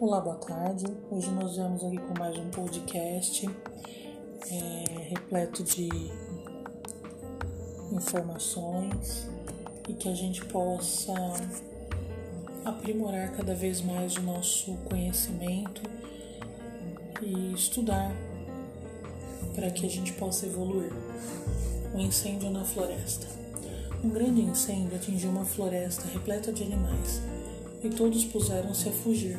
Olá, boa tarde. Hoje nós vamos aqui com mais um podcast é, repleto de informações e que a gente possa aprimorar cada vez mais o nosso conhecimento e estudar para que a gente possa evoluir. O incêndio na floresta. Um grande incêndio atingiu uma floresta repleta de animais e todos puseram-se a fugir,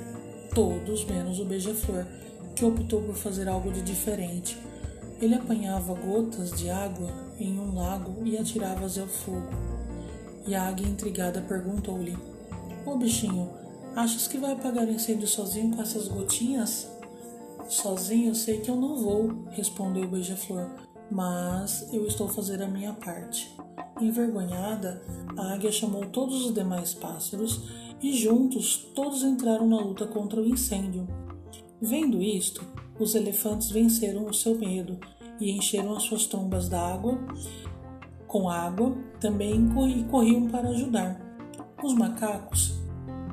todos menos o beija-flor, que optou por fazer algo de diferente. Ele apanhava gotas de água em um lago e atirava-as ao fogo. E a águia intrigada perguntou-lhe: Ô bichinho, achas que vai apagar o incêndio sozinho com essas gotinhas? Sozinho sei que eu não vou, respondeu o beija-flor, mas eu estou fazendo a minha parte. Envergonhada, a águia chamou todos os demais pássaros e juntos todos entraram na luta contra o incêndio. Vendo isto, os elefantes venceram o seu medo e encheram as suas trombas d'água com água também e corriam para ajudar. Os macacos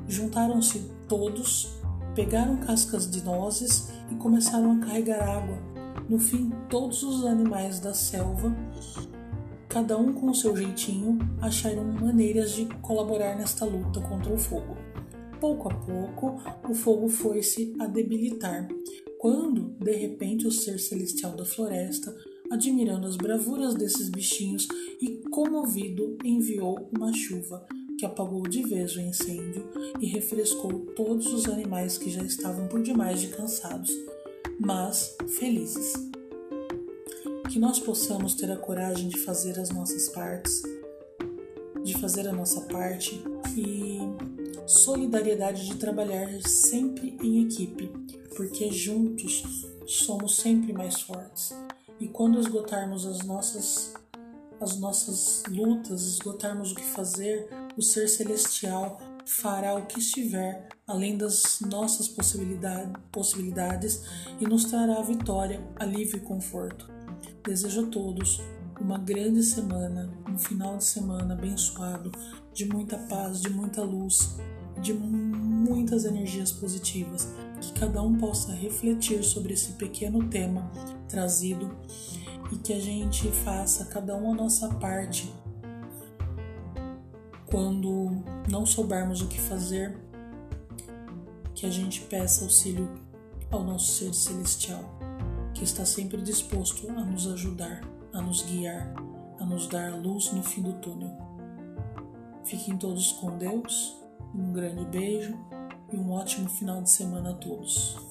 juntaram-se todos, pegaram cascas de nozes e começaram a carregar água. No fim, todos os animais da selva, cada um com o seu jeitinho, acharam maneiras de colaborar nesta luta contra o fogo. Pouco a pouco, o fogo foi-se a debilitar, quando, de repente, o ser celestial da floresta, admirando as bravuras desses bichinhos e comovido, enviou uma chuva que apagou de vez o incêndio e refrescou todos os animais que já estavam por demais de cansados, mas felizes. Que nós possamos ter a coragem de fazer as nossas partes, de fazer a nossa parte e solidariedade de trabalhar sempre em equipe, porque juntos somos sempre mais fortes. E quando esgotarmos as nossas as nossas lutas, esgotarmos o que fazer, o ser celestial fará o que estiver além das nossas possibilidade, possibilidades e nos trará vitória, alívio e conforto. Desejo a todos uma grande semana, um final de semana abençoado, de muita paz, de muita luz, de muitas energias positivas, que cada um possa refletir sobre esse pequeno tema trazido e que a gente faça cada um a nossa parte. Quando não soubermos o que fazer, que a gente peça auxílio ao nosso ser celestial, que está sempre disposto a nos ajudar, a nos guiar, a nos dar luz no fim do túnel. Fiquem todos com Deus, um grande beijo e um ótimo final de semana a todos.